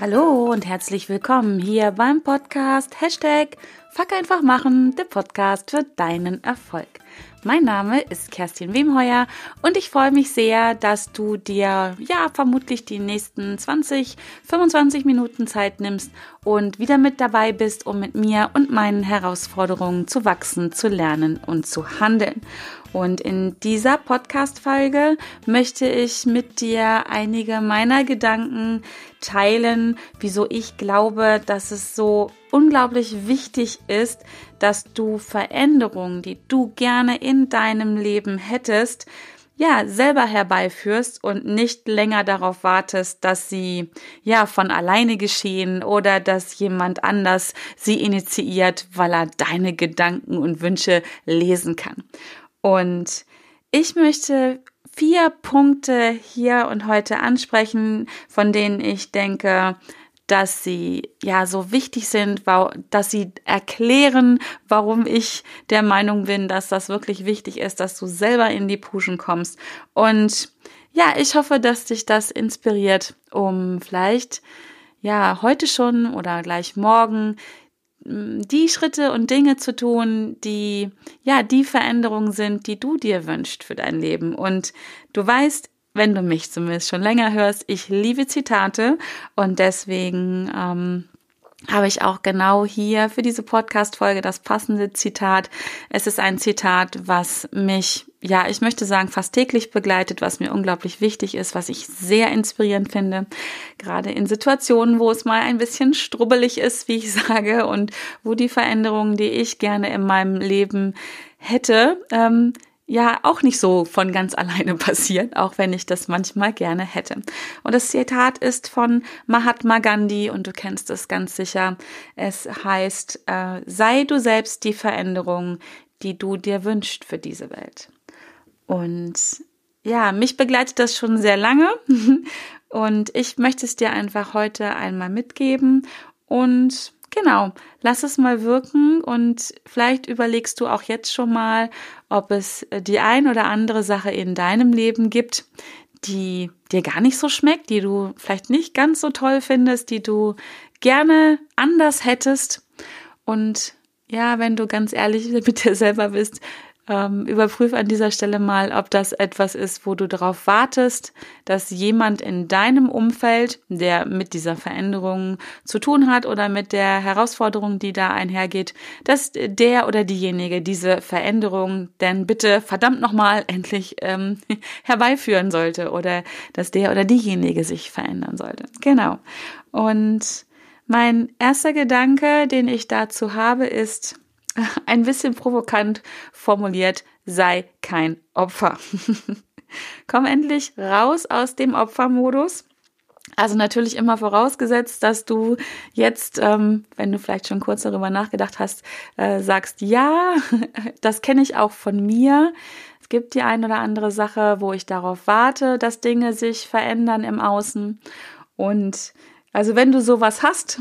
Hallo und herzlich willkommen hier beim Podcast Hashtag Fuck einfach machen, der Podcast für deinen Erfolg. Mein Name ist Kerstin Wemheuer und ich freue mich sehr, dass du dir ja vermutlich die nächsten 20, 25 Minuten Zeit nimmst und wieder mit dabei bist, um mit mir und meinen Herausforderungen zu wachsen, zu lernen und zu handeln. Und in dieser Podcast-Folge möchte ich mit dir einige meiner Gedanken teilen, wieso ich glaube, dass es so unglaublich wichtig ist, dass du Veränderungen, die du gerne in deinem Leben hättest, ja, selber herbeiführst und nicht länger darauf wartest, dass sie ja von alleine geschehen oder dass jemand anders sie initiiert, weil er deine Gedanken und Wünsche lesen kann. Und ich möchte vier Punkte hier und heute ansprechen, von denen ich denke, dass sie ja so wichtig sind, dass sie erklären, warum ich der Meinung bin, dass das wirklich wichtig ist, dass du selber in die Puschen kommst. Und ja, ich hoffe, dass dich das inspiriert, um vielleicht ja heute schon oder gleich morgen die Schritte und Dinge zu tun, die ja die Veränderungen sind, die du dir wünschst für dein Leben. Und du weißt, wenn du mich zumindest schon länger hörst, ich liebe Zitate und deswegen ähm, habe ich auch genau hier für diese Podcast-Folge das passende Zitat. Es ist ein Zitat, was mich, ja, ich möchte sagen, fast täglich begleitet, was mir unglaublich wichtig ist, was ich sehr inspirierend finde. Gerade in Situationen, wo es mal ein bisschen strubbelig ist, wie ich sage, und wo die Veränderungen, die ich gerne in meinem Leben hätte, ähm, ja auch nicht so von ganz alleine passiert, auch wenn ich das manchmal gerne hätte. Und das Zitat ist von Mahatma Gandhi und du kennst es ganz sicher. Es heißt, äh, sei du selbst die Veränderung, die du dir wünschst für diese Welt. Und ja, mich begleitet das schon sehr lange und ich möchte es dir einfach heute einmal mitgeben und Genau, lass es mal wirken und vielleicht überlegst du auch jetzt schon mal, ob es äh, die ein oder andere Sache in deinem Leben gibt, die dir gar nicht so schmeckt, die du vielleicht nicht ganz so toll findest, die du gerne anders hättest. Und ja, wenn du ganz ehrlich mit dir selber bist, ähm, überprüf an dieser Stelle mal, ob das etwas ist, wo du darauf wartest, dass jemand in deinem Umfeld, der mit dieser Veränderung zu tun hat oder mit der Herausforderung, die da einhergeht, dass der oder diejenige diese Veränderung denn bitte verdammt nochmal endlich ähm, herbeiführen sollte oder dass der oder diejenige sich verändern sollte. Genau. Und mein erster Gedanke, den ich dazu habe, ist, ein bisschen provokant formuliert, sei kein Opfer. Komm endlich raus aus dem Opfermodus. Also natürlich immer vorausgesetzt, dass du jetzt, ähm, wenn du vielleicht schon kurz darüber nachgedacht hast, äh, sagst, ja, das kenne ich auch von mir. Es gibt die ein oder andere Sache, wo ich darauf warte, dass Dinge sich verändern im Außen. Und also wenn du sowas hast,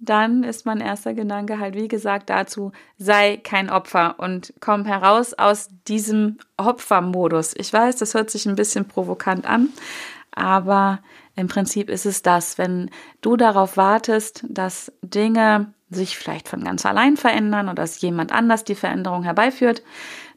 dann ist mein erster Gedanke halt, wie gesagt, dazu, sei kein Opfer und komm heraus aus diesem Opfermodus. Ich weiß, das hört sich ein bisschen provokant an, aber im Prinzip ist es das, wenn du darauf wartest, dass Dinge sich vielleicht von ganz allein verändern oder dass jemand anders die Veränderung herbeiführt,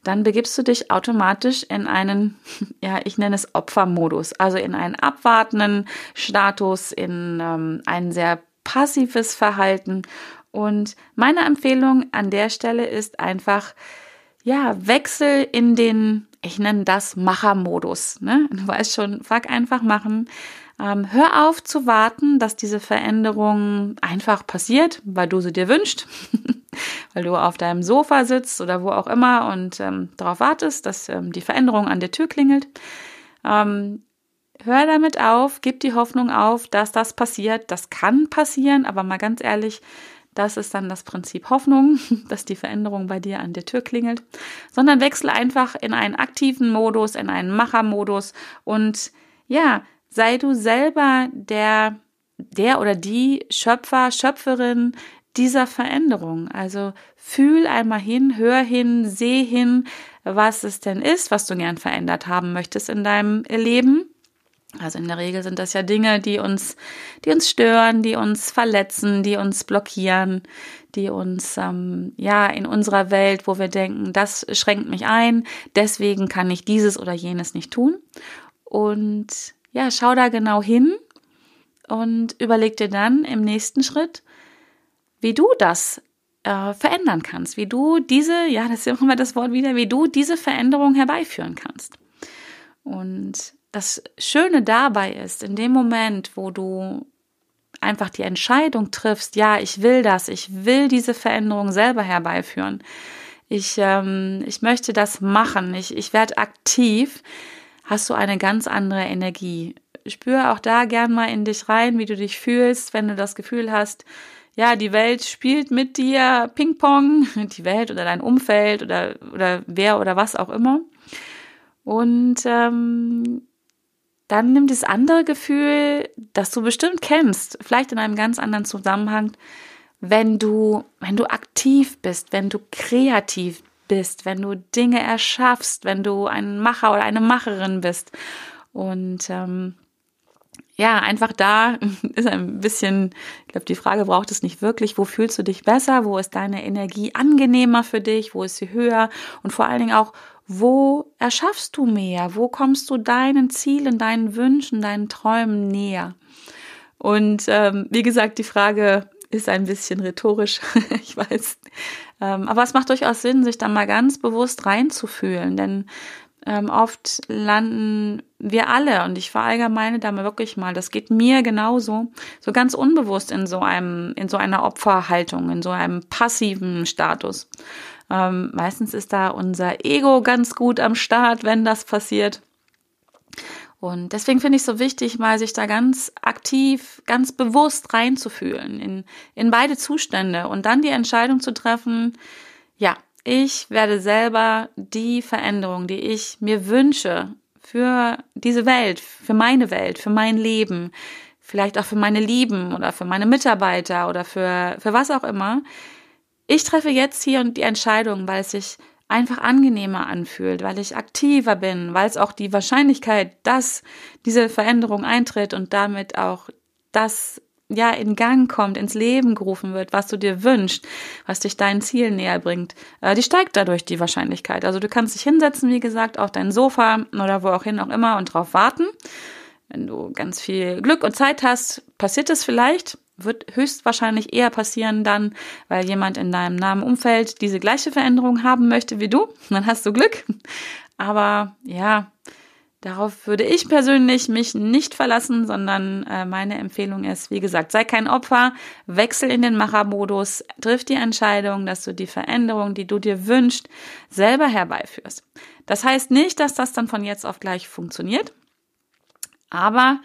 dann begibst du dich automatisch in einen, ja, ich nenne es Opfermodus, also in einen abwartenden Status, in ähm, einen sehr passives Verhalten. Und meine Empfehlung an der Stelle ist einfach, ja, Wechsel in den, ich nenne das Machermodus. Ne? Du weißt schon, fuck einfach machen. Ähm, hör auf zu warten, dass diese Veränderung einfach passiert, weil du sie dir wünschst, weil du auf deinem Sofa sitzt oder wo auch immer und ähm, darauf wartest, dass ähm, die Veränderung an der Tür klingelt. Ähm, hör damit auf, gib die Hoffnung auf, dass das passiert. Das kann passieren, aber mal ganz ehrlich, das ist dann das Prinzip Hoffnung, dass die Veränderung bei dir an der Tür klingelt, sondern wechsle einfach in einen aktiven Modus, in einen Machermodus und ja, sei du selber der, der oder die Schöpfer, Schöpferin dieser Veränderung. Also fühl einmal hin, hör hin, seh hin, was es denn ist, was du gern verändert haben möchtest in deinem Leben Also in der Regel sind das ja Dinge, die uns, die uns stören, die uns verletzen, die uns blockieren, die uns ähm, ja in unserer Welt, wo wir denken, das schränkt mich ein, deswegen kann ich dieses oder jenes nicht tun. Und ja, schau da genau hin und überleg dir dann im nächsten Schritt, wie du das äh, verändern kannst, wie du diese, ja, das ist immer das Wort wieder, wie du diese Veränderung herbeiführen kannst. Und das Schöne dabei ist, in dem Moment, wo du einfach die Entscheidung triffst, ja, ich will das, ich will diese Veränderung selber herbeiführen. Ich, ähm, ich möchte das machen, ich, ich werde aktiv, hast du eine ganz andere Energie. Spür auch da gern mal in dich rein, wie du dich fühlst, wenn du das Gefühl hast, ja, die Welt spielt mit dir Ping-Pong, die Welt oder dein Umfeld oder, oder wer oder was auch immer. Und ähm, dann nimm das andere Gefühl, das du bestimmt kennst, vielleicht in einem ganz anderen Zusammenhang, wenn du, wenn du aktiv bist, wenn du kreativ bist, wenn du Dinge erschaffst, wenn du ein Macher oder eine Macherin bist. Und ähm, ja, einfach da ist ein bisschen, ich glaube, die Frage braucht es nicht wirklich, wo fühlst du dich besser, wo ist deine Energie angenehmer für dich, wo ist sie höher? Und vor allen Dingen auch, wo erschaffst du mehr? Wo kommst du deinen Zielen, deinen Wünschen, deinen Träumen näher? Und ähm, wie gesagt, die Frage ist ein bisschen rhetorisch, ich weiß. Ähm, aber es macht durchaus Sinn, sich da mal ganz bewusst reinzufühlen, denn ähm, oft landen wir alle, und ich verallgemeine da mal wirklich mal, das geht mir genauso, so ganz unbewusst in so einem, in so einer Opferhaltung, in so einem passiven Status. Ähm, meistens ist da unser Ego ganz gut am Start, wenn das passiert. Und deswegen finde ich es so wichtig, mal sich da ganz aktiv, ganz bewusst reinzufühlen in, in beide Zustände und dann die Entscheidung zu treffen, ja, ich werde selber die Veränderung, die ich mir wünsche für diese Welt, für meine Welt, für mein Leben, vielleicht auch für meine Lieben oder für meine Mitarbeiter oder für, für was auch immer, ich treffe jetzt hier und die Entscheidung, weil es sich einfach angenehmer anfühlt, weil ich aktiver bin, weil es auch die Wahrscheinlichkeit, dass diese Veränderung eintritt und damit auch das ja in Gang kommt, ins Leben gerufen wird, was du dir wünschst, was dich deinen Zielen näher bringt, äh, die steigt dadurch die Wahrscheinlichkeit. Also du kannst dich hinsetzen, wie gesagt, auf dein Sofa oder wo auch hin auch immer und drauf warten. Wenn du ganz viel Glück und Zeit hast, passiert es vielleicht, wird höchstwahrscheinlich eher passieren dann, weil jemand in deinem nahen Umfeld diese gleiche Veränderung haben möchte wie du. Dann hast du Glück. Aber ja, darauf würde ich persönlich mich nicht verlassen, sondern äh, meine Empfehlung ist, wie gesagt, sei kein Opfer, wechsel in den Machermodus, triff die Entscheidung, dass du die Veränderung, die du dir wünschst, selber herbeiführst. Das heißt nicht, dass das dann von jetzt auf gleich funktioniert, aber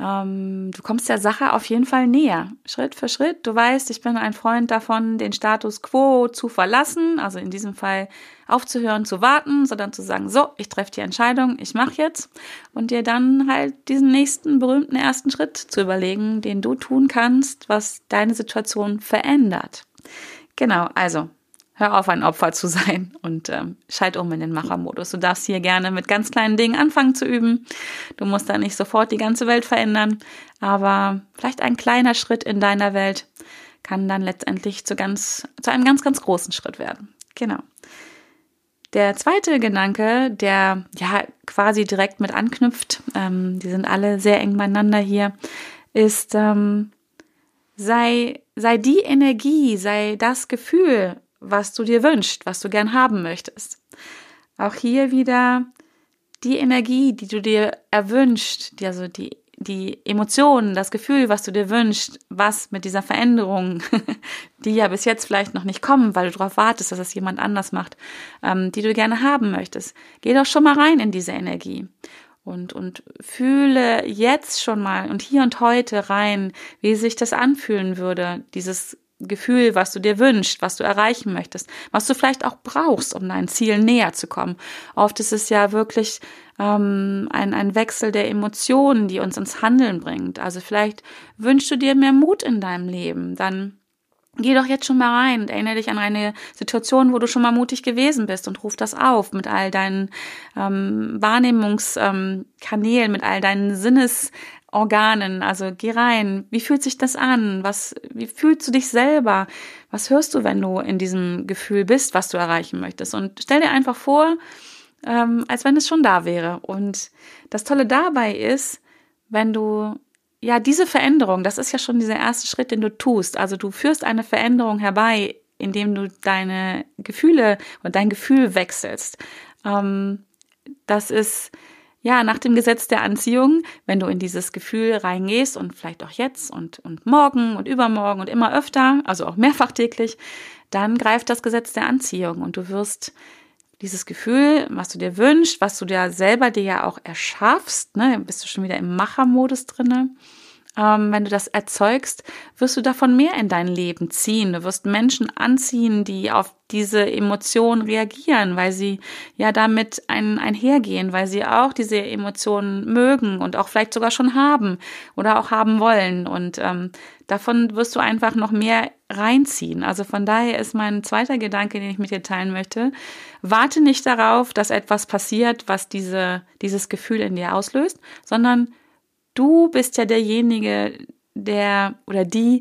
ähm, du kommst der Sache auf jeden Fall näher, Schritt für Schritt. Du weißt, ich bin ein Freund davon, den Status quo zu verlassen, also in diesem Fall aufzuhören, zu warten, sondern zu sagen, so, ich treffe die Entscheidung, ich mache jetzt und dir dann halt diesen nächsten berühmten ersten Schritt zu überlegen, den du tun kannst, was deine Situation verändert. Genau, also hör auf, ein Opfer zu sein und ähm, schalt um in den Machermodus. Du darfst hier gerne mit ganz kleinen Dingen anfangen zu üben. Du musst da nicht sofort die ganze Welt verändern, aber vielleicht ein kleiner Schritt in deiner Welt kann dann letztendlich zu ganz, zu einem ganz, ganz großen Schritt werden. Genau. Der zweite Gedanke, der ja quasi direkt mit anknüpft, ähm, die sind alle sehr eng beieinander hier, ist, ähm, sei, sei die Energie, sei das Gefühl, was du dir wünschst, was du gern haben möchtest. Auch hier wieder die Energie, die du dir erwünscht, die, also die, die Emotionen, das Gefühl, was du dir wünschst, was mit dieser Veränderung, die ja bis jetzt vielleicht noch nicht kommen, weil du darauf wartest, dass es jemand anders macht, ähm, die du gerne haben möchtest. Geh doch schon mal rein in diese Energie und, und fühle jetzt schon mal und hier und heute rein, wie sich das anfühlen würde, dieses Gefühl, was du dir wünschst, was du erreichen möchtest, was du vielleicht auch brauchst, um deinen Zielen näher zu kommen. Oft ist es ja wirklich ähm, ein, ein Wechsel der Emotionen, die uns ins Handeln bringt. Also vielleicht wünschst du dir mehr Mut in deinem Leben, dann Geh doch jetzt schon mal rein und erinnere dich an eine Situation, wo du schon mal mutig gewesen bist und ruf das auf mit all deinen ähm, Wahrnehmungskanälen, ähm, mit all deinen Sinnesorganen. Also geh rein. Wie fühlt sich das an? Was, wie fühlst du dich selber? Was hörst du, wenn du in diesem Gefühl bist, was du erreichen möchtest? Und stell dir einfach vor, ähm, als wenn es schon da wäre. Und das Tolle dabei ist, wenn du ja, diese Veränderung, das ist ja schon dieser erste Schritt, den du tust. Also du führst eine Veränderung herbei, indem du deine Gefühle und dein Gefühl wechselst. Ähm, das ist ja nach dem Gesetz der Anziehung, wenn du in dieses Gefühl reingehst und vielleicht auch jetzt und, und morgen und übermorgen und immer öfter, also auch mehrfach täglich, dann greift das Gesetz der Anziehung und du wirst dieses Gefühl, was du dir wünschst, was du dir selber dir ja auch erschaffst, ne, bist du schon wieder im Machermodus drinne. Ähm, wenn du das erzeugst, wirst du davon mehr in dein Leben ziehen. Du wirst Menschen anziehen, die auf diese Emotionen reagieren, weil sie ja damit ein, einhergehen, weil sie auch diese Emotionen mögen und auch vielleicht sogar schon haben oder auch haben wollen. Und ähm, davon wirst du einfach noch mehr reinziehen. Also von daher ist mein zweiter Gedanke, den ich mit dir teilen möchte. Warte nicht darauf, dass etwas passiert, was diese, dieses Gefühl in dir auslöst, sondern du bist ja derjenige, der oder die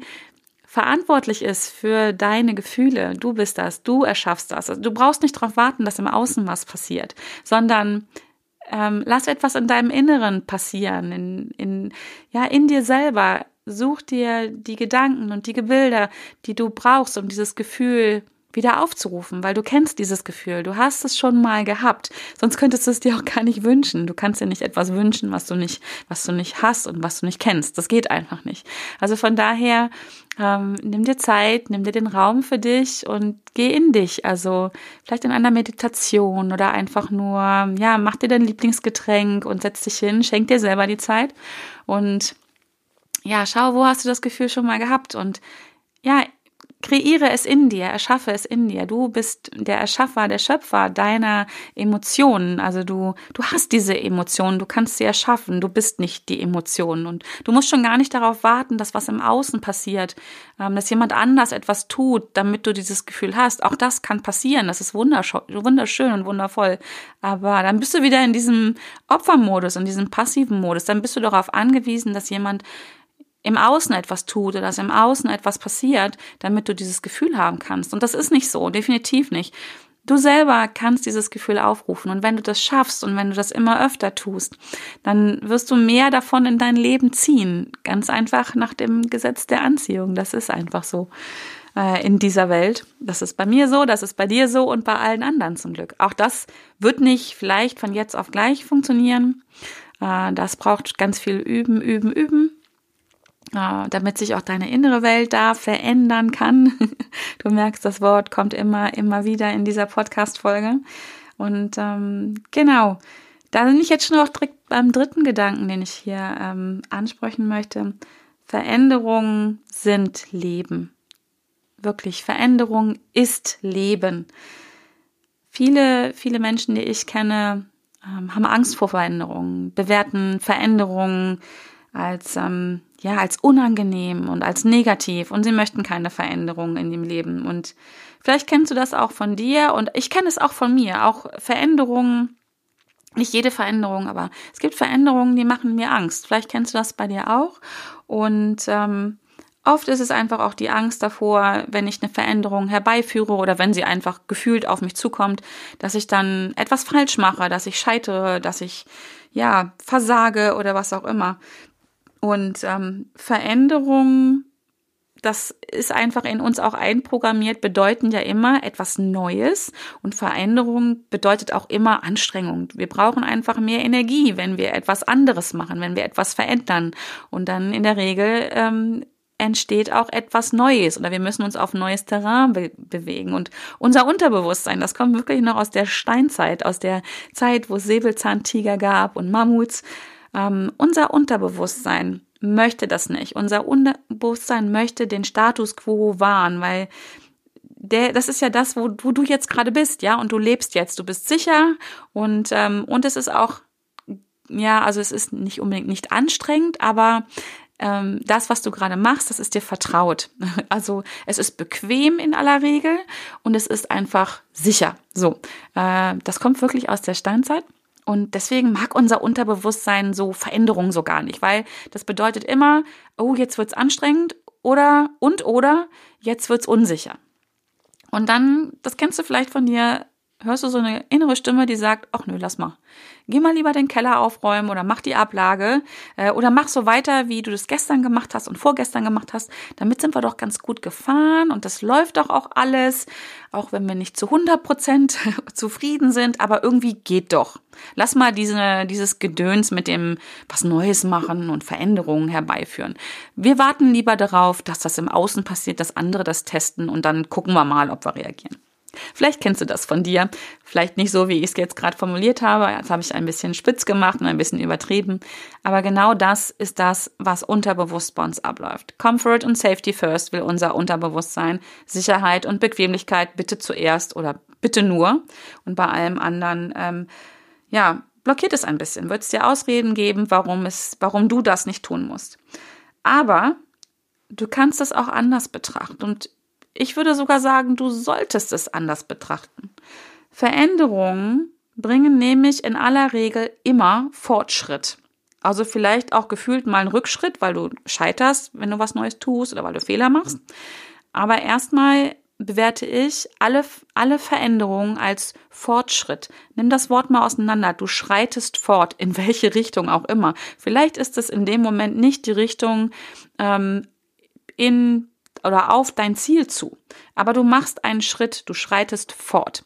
verantwortlich ist für deine Gefühle. Du bist das, du erschaffst das. Also du brauchst nicht darauf warten, dass im Außen was passiert, sondern ähm, lass etwas in deinem Inneren passieren, in, in, ja, in dir selber. Such dir die Gedanken und die Gebilder, die du brauchst, um dieses Gefühl wieder aufzurufen, weil du kennst dieses Gefühl, du hast es schon mal gehabt, sonst könntest du es dir auch gar nicht wünschen. Du kannst dir nicht etwas wünschen, was du nicht, was du nicht hast und was du nicht kennst. Das geht einfach nicht. Also von daher ähm, nimm dir Zeit, nimm dir den Raum für dich und geh in dich. Also vielleicht in einer Meditation oder einfach nur, ja, mach dir dein Lieblingsgetränk und setz dich hin, schenk dir selber die Zeit und ja, schau, wo hast du das Gefühl schon mal gehabt und ja, kreiere es in dir, erschaffe es in dir. Du bist der Erschaffer, der Schöpfer deiner Emotionen. Also du, du hast diese Emotionen, du kannst sie erschaffen. Du bist nicht die Emotionen und du musst schon gar nicht darauf warten, dass was im Außen passiert, ähm, dass jemand anders etwas tut, damit du dieses Gefühl hast. Auch das kann passieren. Das ist wunderschön und wundervoll. Aber dann bist du wieder in diesem Opfermodus, in diesem passiven Modus. Dann bist du darauf angewiesen, dass jemand im Außen etwas tut oder dass im Außen etwas passiert, damit du dieses Gefühl haben kannst. Und das ist nicht so, definitiv nicht. Du selber kannst dieses Gefühl aufrufen und wenn du das schaffst und wenn du das immer öfter tust, dann wirst du mehr davon in dein Leben ziehen. Ganz einfach nach dem Gesetz der Anziehung. Das ist einfach so äh, in dieser Welt. Das ist bei mir so, das ist bei dir so und bei allen anderen zum Glück. Auch das wird nicht vielleicht von jetzt auf gleich funktionieren. Äh, das braucht ganz viel Üben, Üben, Üben damit sich auch deine innere Welt da verändern kann. Du merkst, das Wort kommt immer, immer wieder in dieser Podcast-Folge. Und ähm, genau, da bin ich jetzt schon auch direkt beim dritten Gedanken, den ich hier ähm, ansprechen möchte. Veränderungen sind Leben. Wirklich, Veränderung ist Leben. Viele, viele Menschen, die ich kenne, ähm, haben Angst vor Veränderungen, bewerten Veränderungen als ähm, ja als unangenehm und als negativ und sie möchten keine Veränderung in dem Leben und vielleicht kennst du das auch von dir und ich kenne es auch von mir auch Veränderungen nicht jede Veränderung, aber es gibt Veränderungen, die machen mir Angst. Vielleicht kennst du das bei dir auch. Und ähm, oft ist es einfach auch die Angst davor, wenn ich eine Veränderung herbeiführe oder wenn sie einfach gefühlt auf mich zukommt, dass ich dann etwas falsch mache, dass ich scheitere, dass ich ja versage oder was auch immer. Und ähm, Veränderungen, das ist einfach in uns auch einprogrammiert, bedeuten ja immer etwas Neues. Und Veränderung bedeutet auch immer Anstrengung. Wir brauchen einfach mehr Energie, wenn wir etwas anderes machen, wenn wir etwas verändern. Und dann in der Regel ähm, entsteht auch etwas Neues oder wir müssen uns auf neues Terrain be bewegen. Und unser Unterbewusstsein, das kommt wirklich noch aus der Steinzeit, aus der Zeit, wo es Säbelzahntiger gab und Mammuts. Ähm, unser Unterbewusstsein möchte das nicht. Unser Unterbewusstsein möchte den Status quo wahren, weil der, das ist ja das, wo, wo du jetzt gerade bist, ja, und du lebst jetzt, du bist sicher und ähm, und es ist auch, ja, also es ist nicht unbedingt nicht anstrengend, aber ähm, das, was du gerade machst, das ist dir vertraut. Also es ist bequem in aller Regel und es ist einfach sicher. So, äh, das kommt wirklich aus der Steinzeit. Und deswegen mag unser Unterbewusstsein so Veränderungen so gar nicht, weil das bedeutet immer, oh, jetzt wird's anstrengend oder und oder jetzt wird's unsicher. Und dann, das kennst du vielleicht von dir, hörst du so eine innere Stimme, die sagt, ach nö, lass mal. Geh mal lieber den Keller aufräumen oder mach die Ablage äh, oder mach so weiter, wie du das gestern gemacht hast und vorgestern gemacht hast. Damit sind wir doch ganz gut gefahren und das läuft doch auch alles, auch wenn wir nicht zu 100 Prozent zufrieden sind, aber irgendwie geht doch. Lass mal diese, dieses Gedöns mit dem was Neues machen und Veränderungen herbeiführen. Wir warten lieber darauf, dass das im Außen passiert, dass andere das testen und dann gucken wir mal, ob wir reagieren. Vielleicht kennst du das von dir. Vielleicht nicht so, wie ich es jetzt gerade formuliert habe. Jetzt habe ich ein bisschen spitz gemacht und ein bisschen übertrieben. Aber genau das ist das, was unterbewusst bei uns abläuft. Comfort und Safety first will unser Unterbewusstsein. Sicherheit und Bequemlichkeit bitte zuerst oder bitte nur. Und bei allem anderen, ähm, ja, blockiert es ein bisschen. Wird es dir Ausreden geben, warum es, warum du das nicht tun musst. Aber du kannst es auch anders betrachten. Und ich würde sogar sagen, du solltest es anders betrachten. Veränderungen bringen nämlich in aller Regel immer Fortschritt. Also vielleicht auch gefühlt mal einen Rückschritt, weil du scheiterst, wenn du was Neues tust oder weil du Fehler machst. Aber erstmal bewerte ich alle, alle Veränderungen als Fortschritt. Nimm das Wort mal auseinander. Du schreitest fort, in welche Richtung auch immer. Vielleicht ist es in dem Moment nicht die Richtung ähm, in oder auf dein Ziel zu. Aber du machst einen Schritt, du schreitest fort.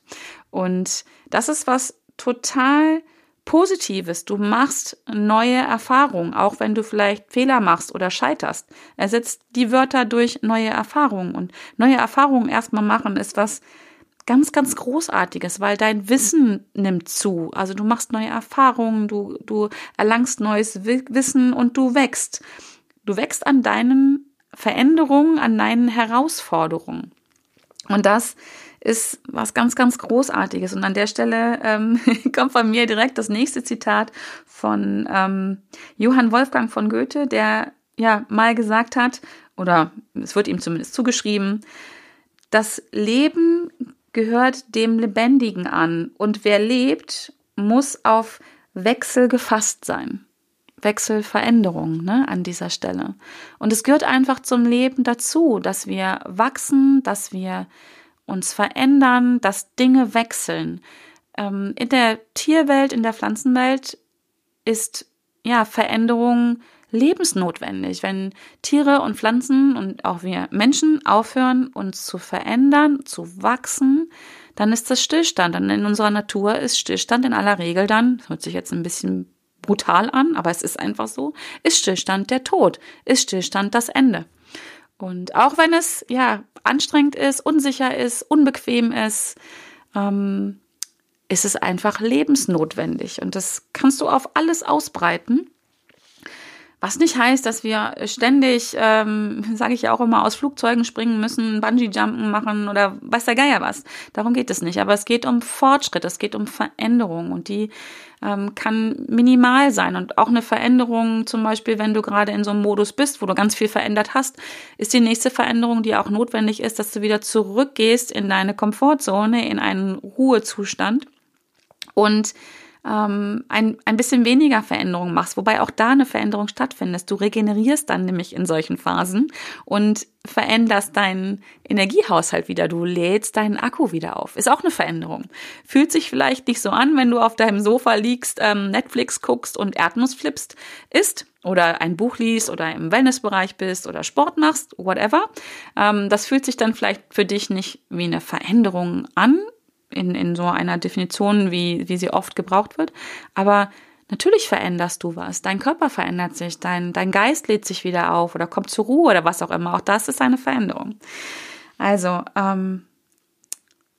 Und das ist was total Positives. Du machst neue Erfahrungen, auch wenn du vielleicht Fehler machst oder scheiterst. Ersetzt die Wörter durch neue Erfahrungen. Und neue Erfahrungen erstmal machen ist was ganz, ganz Großartiges, weil dein Wissen nimmt zu. Also du machst neue Erfahrungen, du, du erlangst neues Wissen und du wächst. Du wächst an deinen Veränderungen, an deinen Herausforderungen. Und das ist was ganz, ganz Großartiges. Und an der Stelle ähm, kommt von mir direkt das nächste Zitat von ähm, Johann Wolfgang von Goethe, der ja mal gesagt hat, oder es wird ihm zumindest zugeschrieben, das Leben gehört dem Lebendigen an und wer lebt, muss auf Wechsel gefasst sein. Wechselveränderung ne, an dieser Stelle. Und es gehört einfach zum Leben dazu, dass wir wachsen, dass wir uns verändern, dass Dinge wechseln. Ähm, in der Tierwelt, in der Pflanzenwelt ist ja Veränderung lebensnotwendig. Wenn Tiere und Pflanzen und auch wir Menschen aufhören, uns zu verändern, zu wachsen, dann ist das Stillstand. Dann in unserer Natur ist Stillstand in aller Regel dann, hört sich jetzt ein bisschen brutal an, aber es ist einfach so, ist Stillstand der Tod, ist Stillstand das Ende. Und auch wenn es ja anstrengend ist, unsicher ist, unbequem ist, ähm, ist es einfach lebensnotwendig. Und das kannst du auf alles ausbreiten. Was nicht heißt, dass wir ständig, ähm, sage ich ja auch immer, aus Flugzeugen springen müssen, Bungee-Jumpen machen oder weiß der Geier was. Darum geht es nicht. Aber es geht um Fortschritt, es geht um Veränderung und die ähm, kann minimal sein. Und auch eine Veränderung, zum Beispiel, wenn du gerade in so einem Modus bist, wo du ganz viel verändert hast, ist die nächste Veränderung, die auch notwendig ist, dass du wieder zurückgehst in deine Komfortzone, in einen Ruhezustand und ähm, ein, ein bisschen weniger Veränderung machst, wobei auch da eine Veränderung stattfindet. Du regenerierst dann nämlich in solchen Phasen und veränderst deinen Energiehaushalt wieder. Du lädst deinen Akku wieder auf. Ist auch eine Veränderung. Fühlt sich vielleicht nicht so an, wenn du auf deinem Sofa liegst, ähm, Netflix guckst und Erdnuss flippst, ist oder ein Buch liest oder im Wellnessbereich bist oder Sport machst, whatever. Ähm, das fühlt sich dann vielleicht für dich nicht wie eine Veränderung an, in, in so einer Definition, wie, wie sie oft gebraucht wird. Aber natürlich veränderst du was. Dein Körper verändert sich, dein, dein Geist lädt sich wieder auf oder kommt zur Ruhe oder was auch immer. Auch das ist eine Veränderung. Also, ähm,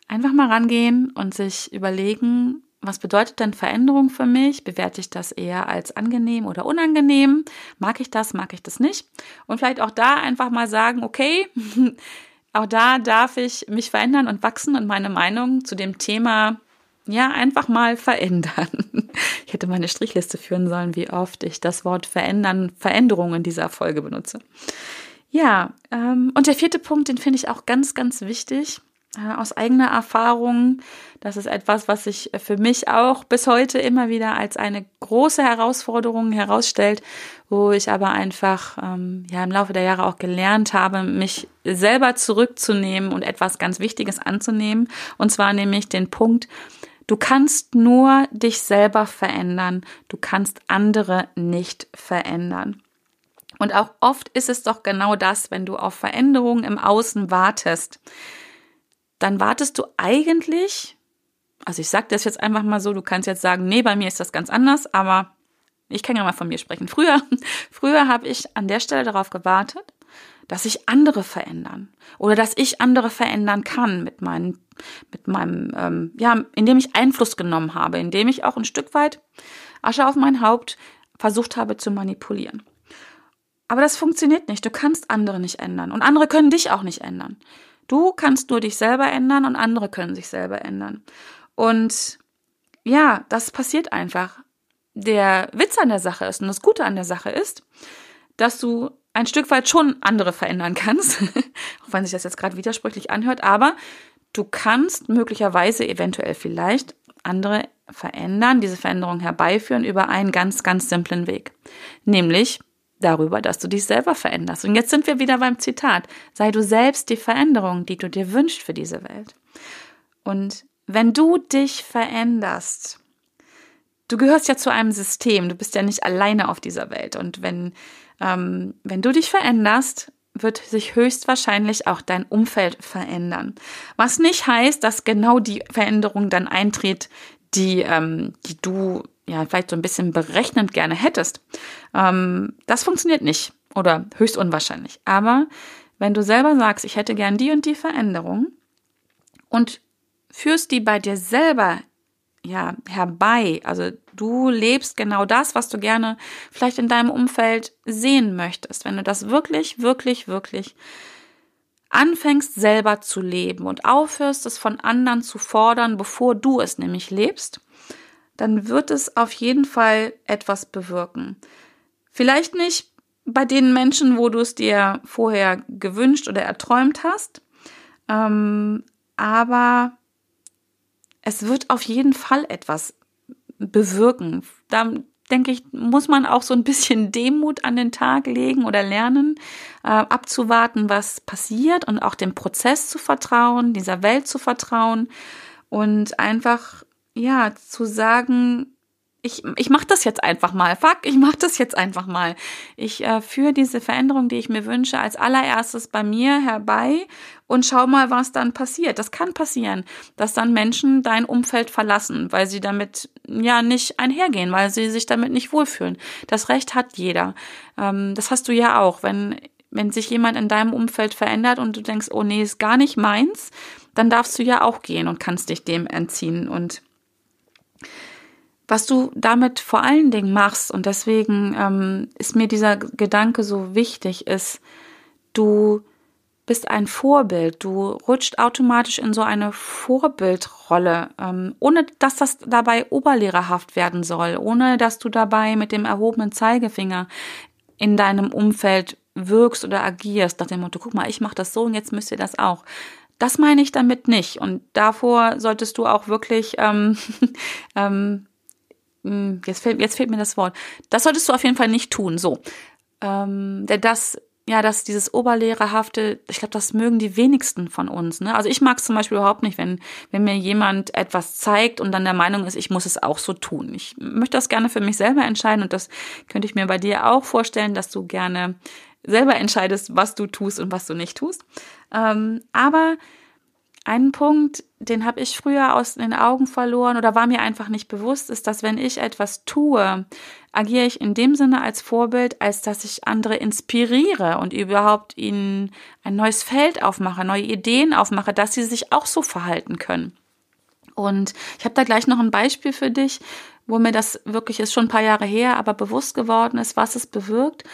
einfach mal rangehen und sich überlegen, was bedeutet denn Veränderung für mich? Bewerte ich das eher als angenehm oder unangenehm? Mag ich das, mag ich das nicht? Und vielleicht auch da einfach mal sagen, okay, auch da darf ich mich verändern und wachsen und meine Meinung zu dem Thema ja einfach mal verändern. ich hätte meine Strichliste führen sollen, wie oft ich das Wort verändern, Veränderung in dieser Folge benutze. Ja, ähm, und der vierte Punkt, den finde ich auch ganz, ganz wichtig aus eigener Erfahrung. Das ist etwas, was sich für mich auch bis heute immer wieder als eine große Herausforderung herausstellt, wo ich aber einfach ähm, ja im Laufe der Jahre auch gelernt habe, mich selber zurückzunehmen und etwas ganz Wichtiges anzunehmen. Und zwar nämlich den Punkt, du kannst nur dich selber verändern, du kannst andere nicht verändern. Und auch oft ist es doch genau das, wenn du auf Veränderungen im Außen wartest dann wartest du eigentlich, also ich sage das jetzt einfach mal so, du kannst jetzt sagen, nee, bei mir ist das ganz anders, aber ich kann ja mal von mir sprechen. Früher, früher habe ich an der Stelle darauf gewartet, dass sich andere verändern oder dass ich andere verändern kann mit meinen, mit meinem, ähm, ja, indem ich Einfluss genommen habe, indem ich auch ein Stück weit Asche auf mein Haupt versucht habe zu manipulieren. Aber das funktioniert nicht. Du kannst andere nicht ändern und andere können dich auch nicht ändern. Du kannst nur dich selber ändern und andere können sich selber ändern. Und ja, das passiert einfach. Der Witz an der Sache ist und das Gute an der Sache ist, dass du ein Stück weit schon andere verändern kannst, auch wenn sich das jetzt gerade widersprüchlich anhört, aber du kannst möglicherweise eventuell vielleicht andere verändern, diese Veränderung herbeiführen über einen ganz, ganz simplen Weg. Nämlich darüber, dass du dich selber veränderst. Und jetzt sind wir wieder beim Zitat. Sei du selbst die Veränderung, die du dir wünschst für diese Welt. Und wenn du dich veränderst, du gehörst ja zu einem System, du bist ja nicht alleine auf dieser Welt. Und wenn, ähm, wenn du dich veränderst, wird sich höchstwahrscheinlich auch dein Umfeld verändern. Was nicht heißt, dass genau die Veränderung dann eintritt, die, ähm, die du ja vielleicht so ein bisschen berechnend gerne hättest. Ähm, das funktioniert nicht oder höchst unwahrscheinlich. Aber wenn du selber sagst, ich hätte gern die und die Veränderung und führst die bei dir selber ja herbei, also du lebst genau das, was du gerne vielleicht in deinem Umfeld sehen möchtest. Wenn du das wirklich, wirklich, wirklich anfängst selber zu leben und aufhörst, es von anderen zu fordern, bevor du es nämlich lebst, dann wird es auf jeden Fall etwas bewirken. Vielleicht nicht bei den Menschen, wo du es dir vorher gewünscht oder erträumt hast, ähm, aber es wird auf jeden Fall etwas bewirken. Da denke ich, muss man auch so ein bisschen Demut an den Tag legen oder lernen, äh, abzuwarten, was passiert und auch dem Prozess zu vertrauen, dieser Welt zu vertrauen und einfach ja, zu sagen, ich, ich mache das jetzt einfach mal. Fuck, ich mache das jetzt einfach mal. Ich äh, führe diese Veränderung, die ich mir wünsche, als allererstes bei mir herbei und schau mal, was dann passiert. Das kann passieren, dass dann Menschen dein Umfeld verlassen, weil sie damit ja nicht einhergehen, weil sie sich damit nicht wohlfühlen. Das Recht hat jeder. Ähm, das hast du ja auch. Wenn, wenn sich jemand in deinem Umfeld verändert und du denkst, oh nee, ist gar nicht meins, dann darfst du ja auch gehen und kannst dich dem entziehen und was du damit vor allen Dingen machst, und deswegen ähm, ist mir dieser Gedanke so wichtig, ist, du bist ein Vorbild, du rutscht automatisch in so eine Vorbildrolle, ähm, ohne dass das dabei oberlehrerhaft werden soll, ohne dass du dabei mit dem erhobenen Zeigefinger in deinem Umfeld wirkst oder agierst, nach dem Motto, guck mal, ich mache das so und jetzt müsst ihr das auch. Das meine ich damit nicht. Und davor solltest du auch wirklich ähm, ähm, hm, jetzt fehlt, jetzt fehlt mir das Wort. Das solltest du auf jeden Fall nicht tun. So. Ähm, denn das, ja, das, dieses Oberlehrerhafte, ich glaube, das mögen die wenigsten von uns. Ne? Also ich mag es zum Beispiel überhaupt nicht, wenn, wenn mir jemand etwas zeigt und dann der Meinung ist, ich muss es auch so tun. Ich möchte das gerne für mich selber entscheiden und das könnte ich mir bei dir auch vorstellen, dass du gerne selber entscheidest, was du tust und was du nicht tust. Ähm, aber ein Punkt, den habe ich früher aus den Augen verloren oder war mir einfach nicht bewusst, ist, dass wenn ich etwas tue, agiere ich in dem Sinne als Vorbild, als dass ich andere inspiriere und überhaupt ihnen ein neues Feld aufmache, neue Ideen aufmache, dass sie sich auch so verhalten können. Und ich habe da gleich noch ein Beispiel für dich, wo mir das wirklich ist schon ein paar Jahre her, aber bewusst geworden ist, was es bewirkt.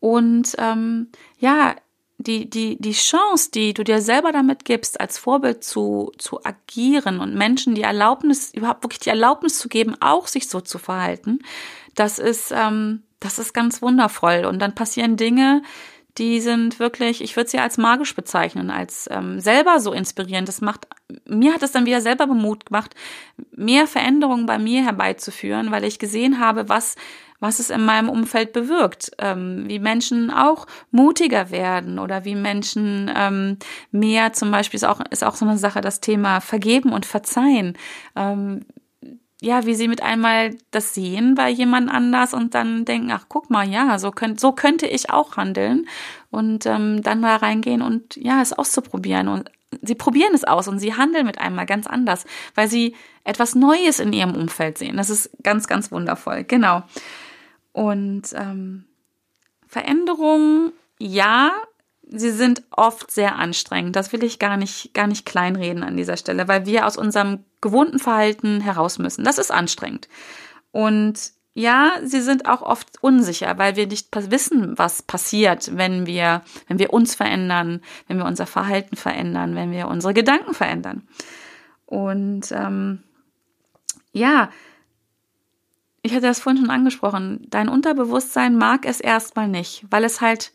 Und ähm, ja, die, die, die Chance, die du dir selber damit gibst, als Vorbild zu, zu agieren und Menschen die Erlaubnis, überhaupt wirklich die Erlaubnis zu geben, auch sich so zu verhalten, das ist, ähm, das ist ganz wundervoll. Und dann passieren Dinge, die sind wirklich, ich würde sie als magisch bezeichnen, als ähm, selber so inspirierend. Das macht, mir hat es dann wieder selber Mut gemacht, mehr Veränderungen bei mir herbeizuführen, weil ich gesehen habe, was was es in meinem Umfeld bewirkt, ähm, wie Menschen auch mutiger werden oder wie Menschen ähm, mehr zum Beispiel ist auch, ist auch so eine Sache, das Thema Vergeben und Verzeihen. Ähm, ja, wie sie mit einmal das sehen bei jemand anders und dann denken, ach guck mal, ja, so, könnt, so könnte ich auch handeln und ähm, dann da reingehen und ja, es auszuprobieren und sie probieren es aus und sie handeln mit einmal ganz anders, weil sie etwas Neues in ihrem Umfeld sehen. Das ist ganz, ganz wundervoll. Genau. Und ähm, Veränderungen, ja, sie sind oft sehr anstrengend. Das will ich gar nicht, gar nicht kleinreden an dieser Stelle, weil wir aus unserem gewohnten Verhalten heraus müssen. Das ist anstrengend. Und ja, sie sind auch oft unsicher, weil wir nicht wissen, was passiert, wenn wir, wenn wir uns verändern, wenn wir unser Verhalten verändern, wenn wir unsere Gedanken verändern. Und ähm, ja, ich hatte das vorhin schon angesprochen, dein Unterbewusstsein mag es erstmal nicht, weil es halt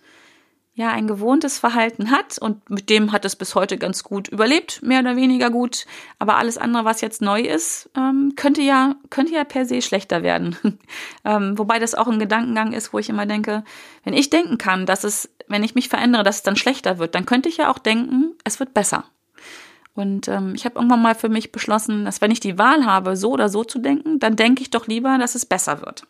ja ein gewohntes Verhalten hat und mit dem hat es bis heute ganz gut überlebt, mehr oder weniger gut. Aber alles andere, was jetzt neu ist, ähm, könnte ja könnte ja per se schlechter werden. ähm, wobei das auch ein Gedankengang ist, wo ich immer denke, wenn ich denken kann, dass es, wenn ich mich verändere, dass es dann schlechter wird, dann könnte ich ja auch denken, es wird besser. Und ähm, ich habe irgendwann mal für mich beschlossen, dass wenn ich die Wahl habe, so oder so zu denken, dann denke ich doch lieber, dass es besser wird.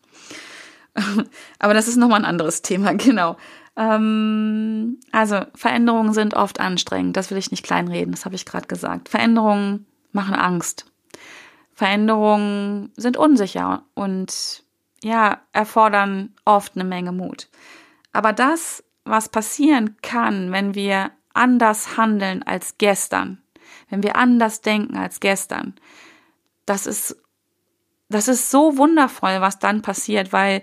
Aber das ist nochmal ein anderes Thema, genau. Ähm, also Veränderungen sind oft anstrengend, das will ich nicht kleinreden, das habe ich gerade gesagt. Veränderungen machen Angst. Veränderungen sind unsicher und ja, erfordern oft eine Menge Mut. Aber das, was passieren kann, wenn wir anders handeln als gestern, wenn wir anders denken als gestern, das ist, das ist so wundervoll, was dann passiert, weil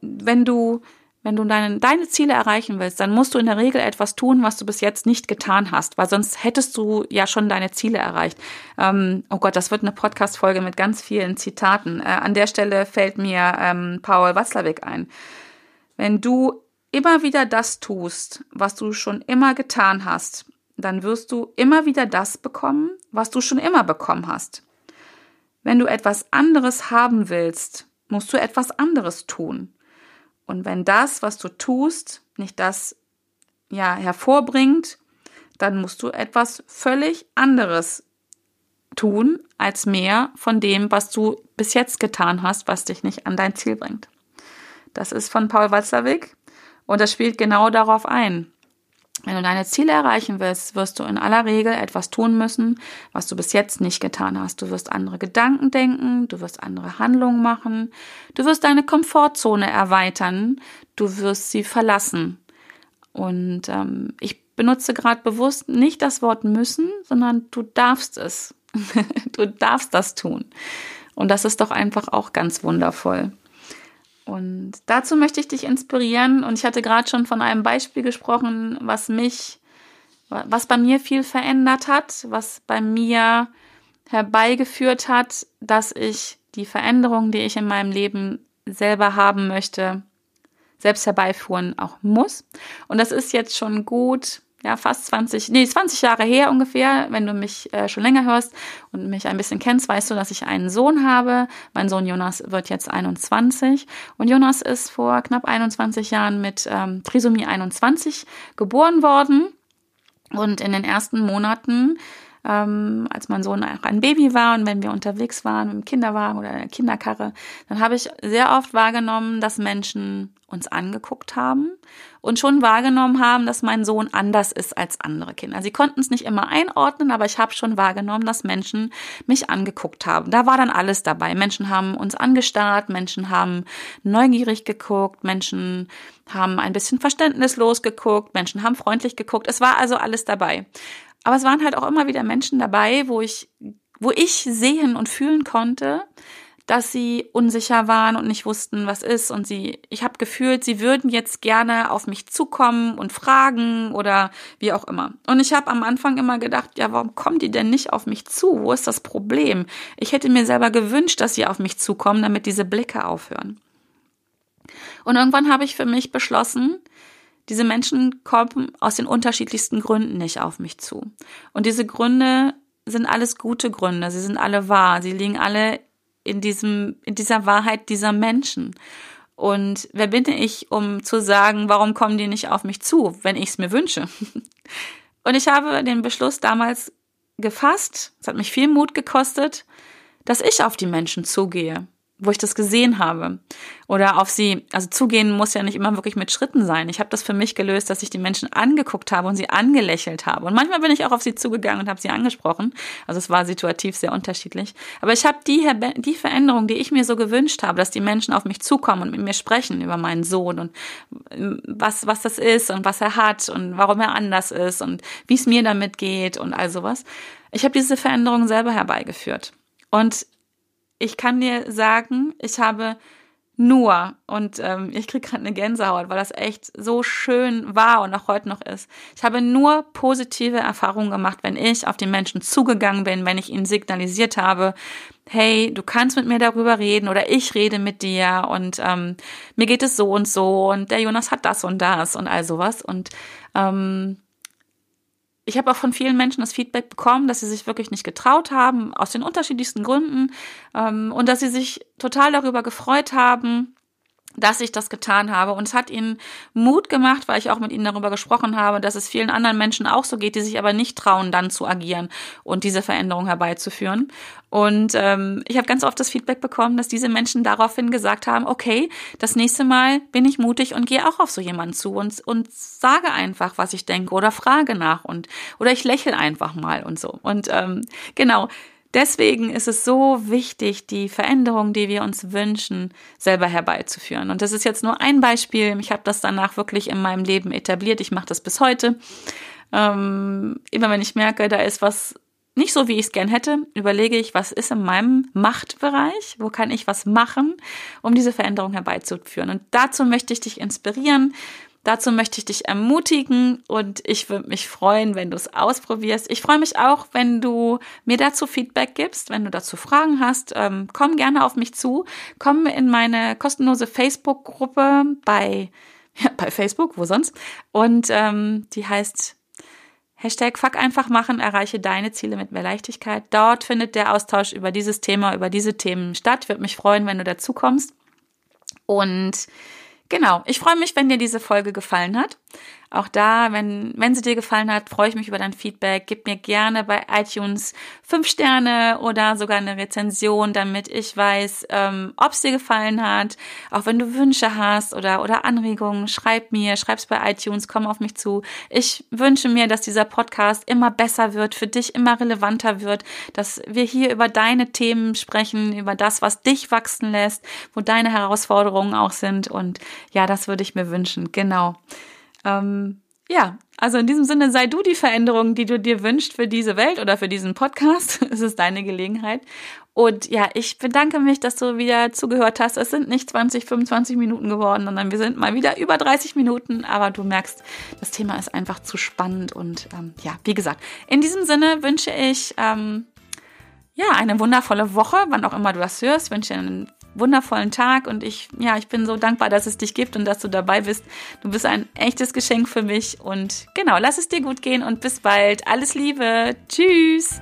wenn du, wenn du deine, deine Ziele erreichen willst, dann musst du in der Regel etwas tun, was du bis jetzt nicht getan hast, weil sonst hättest du ja schon deine Ziele erreicht. Ähm, oh Gott, das wird eine Podcast-Folge mit ganz vielen Zitaten. Äh, an der Stelle fällt mir ähm, Paul Watzlawick ein. Wenn du immer wieder das tust, was du schon immer getan hast, dann wirst du immer wieder das bekommen, was du schon immer bekommen hast. Wenn du etwas anderes haben willst, musst du etwas anderes tun. Und wenn das, was du tust, nicht das ja hervorbringt, dann musst du etwas völlig anderes tun als mehr von dem, was du bis jetzt getan hast, was dich nicht an dein Ziel bringt. Das ist von Paul Watzlawick und das spielt genau darauf ein. Wenn du deine Ziele erreichen willst, wirst du in aller Regel etwas tun müssen, was du bis jetzt nicht getan hast. Du wirst andere Gedanken denken, du wirst andere Handlungen machen, du wirst deine Komfortzone erweitern, du wirst sie verlassen. Und ähm, ich benutze gerade bewusst nicht das Wort müssen, sondern du darfst es. du darfst das tun. Und das ist doch einfach auch ganz wundervoll. Und dazu möchte ich dich inspirieren. Und ich hatte gerade schon von einem Beispiel gesprochen, was mich, was bei mir viel verändert hat, was bei mir herbeigeführt hat, dass ich die Veränderung, die ich in meinem Leben selber haben möchte, selbst herbeiführen auch muss. Und das ist jetzt schon gut ja, fast 20, nee, 20 Jahre her ungefähr, wenn du mich äh, schon länger hörst und mich ein bisschen kennst, weißt du, dass ich einen Sohn habe. Mein Sohn Jonas wird jetzt 21 und Jonas ist vor knapp 21 Jahren mit ähm, Trisomie 21 geboren worden und in den ersten Monaten ähm, als mein Sohn auch ein Baby war und wenn wir unterwegs waren im Kinderwagen oder der Kinderkarre, dann habe ich sehr oft wahrgenommen, dass Menschen uns angeguckt haben und schon wahrgenommen haben, dass mein Sohn anders ist als andere Kinder. Sie konnten es nicht immer einordnen, aber ich habe schon wahrgenommen, dass Menschen mich angeguckt haben. Da war dann alles dabei. Menschen haben uns angestarrt, Menschen haben neugierig geguckt, Menschen haben ein bisschen verständnislos geguckt, Menschen haben freundlich geguckt. Es war also alles dabei. Aber es waren halt auch immer wieder Menschen dabei, wo ich, wo ich sehen und fühlen konnte, dass sie unsicher waren und nicht wussten, was ist. Und sie, ich habe gefühlt, sie würden jetzt gerne auf mich zukommen und fragen oder wie auch immer. Und ich habe am Anfang immer gedacht, ja, warum kommen die denn nicht auf mich zu? Wo ist das Problem? Ich hätte mir selber gewünscht, dass sie auf mich zukommen, damit diese Blicke aufhören. Und irgendwann habe ich für mich beschlossen, diese Menschen kommen aus den unterschiedlichsten Gründen nicht auf mich zu. Und diese Gründe sind alles gute Gründe. Sie sind alle wahr. Sie liegen alle in diesem, in dieser Wahrheit dieser Menschen. Und wer bin ich, um zu sagen, warum kommen die nicht auf mich zu, wenn ich es mir wünsche? Und ich habe den Beschluss damals gefasst, es hat mich viel Mut gekostet, dass ich auf die Menschen zugehe wo ich das gesehen habe. Oder auf sie, also zugehen muss ja nicht immer wirklich mit Schritten sein. Ich habe das für mich gelöst, dass ich die Menschen angeguckt habe und sie angelächelt habe. Und manchmal bin ich auch auf sie zugegangen und habe sie angesprochen. Also es war situativ sehr unterschiedlich. Aber ich habe die, die Veränderung, die ich mir so gewünscht habe, dass die Menschen auf mich zukommen und mit mir sprechen über meinen Sohn und ähm, was, was das ist und was er hat und warum er anders ist und wie es mir damit geht und all sowas. Ich habe diese Veränderung selber herbeigeführt. Und ich kann dir sagen, ich habe nur, und ähm, ich kriege gerade eine Gänsehaut, weil das echt so schön war und auch heute noch ist. Ich habe nur positive Erfahrungen gemacht, wenn ich auf die Menschen zugegangen bin, wenn ich ihnen signalisiert habe, hey, du kannst mit mir darüber reden oder ich rede mit dir und ähm, mir geht es so und so und der Jonas hat das und das und all sowas. Und ähm, ich habe auch von vielen Menschen das Feedback bekommen, dass sie sich wirklich nicht getraut haben, aus den unterschiedlichsten Gründen, ähm, und dass sie sich total darüber gefreut haben, dass ich das getan habe. Und es hat ihnen Mut gemacht, weil ich auch mit ihnen darüber gesprochen habe, dass es vielen anderen Menschen auch so geht, die sich aber nicht trauen, dann zu agieren und diese Veränderung herbeizuführen. Und ähm, ich habe ganz oft das Feedback bekommen, dass diese Menschen daraufhin gesagt haben, okay, das nächste Mal bin ich mutig und gehe auch auf so jemanden zu und, und sage einfach, was ich denke oder frage nach und oder ich lächle einfach mal und so. Und ähm, genau Deswegen ist es so wichtig, die Veränderung, die wir uns wünschen, selber herbeizuführen. Und das ist jetzt nur ein Beispiel. Ich habe das danach wirklich in meinem Leben etabliert. Ich mache das bis heute. Ähm, immer wenn ich merke, da ist was nicht so, wie ich es gern hätte, überlege ich, was ist in meinem Machtbereich, wo kann ich was machen, um diese Veränderung herbeizuführen. Und dazu möchte ich dich inspirieren, Dazu möchte ich dich ermutigen und ich würde mich freuen, wenn du es ausprobierst. Ich freue mich auch, wenn du mir dazu Feedback gibst, wenn du dazu Fragen hast. Ähm, komm gerne auf mich zu. Komm in meine kostenlose Facebook-Gruppe bei, ja, bei Facebook, wo sonst? Und ähm, die heißt Hashtag Fuck einfach machen, erreiche deine Ziele mit mehr Leichtigkeit. Dort findet der Austausch über dieses Thema, über diese Themen statt. Würde mich freuen, wenn du dazu kommst. Und Genau, ich freue mich, wenn dir diese Folge gefallen hat. Auch da, wenn, wenn sie dir gefallen hat, freue ich mich über dein Feedback. Gib mir gerne bei iTunes fünf Sterne oder sogar eine Rezension, damit ich weiß, ähm, ob es dir gefallen hat. Auch wenn du Wünsche hast oder, oder Anregungen, schreib mir, schreib's bei iTunes, komm auf mich zu. Ich wünsche mir, dass dieser Podcast immer besser wird, für dich immer relevanter wird, dass wir hier über deine Themen sprechen, über das, was dich wachsen lässt, wo deine Herausforderungen auch sind. Und ja, das würde ich mir wünschen. Genau. Ähm, ja, also in diesem Sinne sei du die Veränderung, die du dir wünschst für diese Welt oder für diesen Podcast. es ist deine Gelegenheit. Und ja, ich bedanke mich, dass du wieder zugehört hast. Es sind nicht 20, 25 Minuten geworden, sondern wir sind mal wieder über 30 Minuten. Aber du merkst, das Thema ist einfach zu spannend. Und ähm, ja, wie gesagt, in diesem Sinne wünsche ich ähm, ja eine wundervolle Woche, wann auch immer du das hörst. Wünsche dir einen wundervollen Tag und ich, ja, ich bin so dankbar, dass es dich gibt und dass du dabei bist. Du bist ein echtes Geschenk für mich und genau, lass es dir gut gehen und bis bald. Alles Liebe. Tschüss.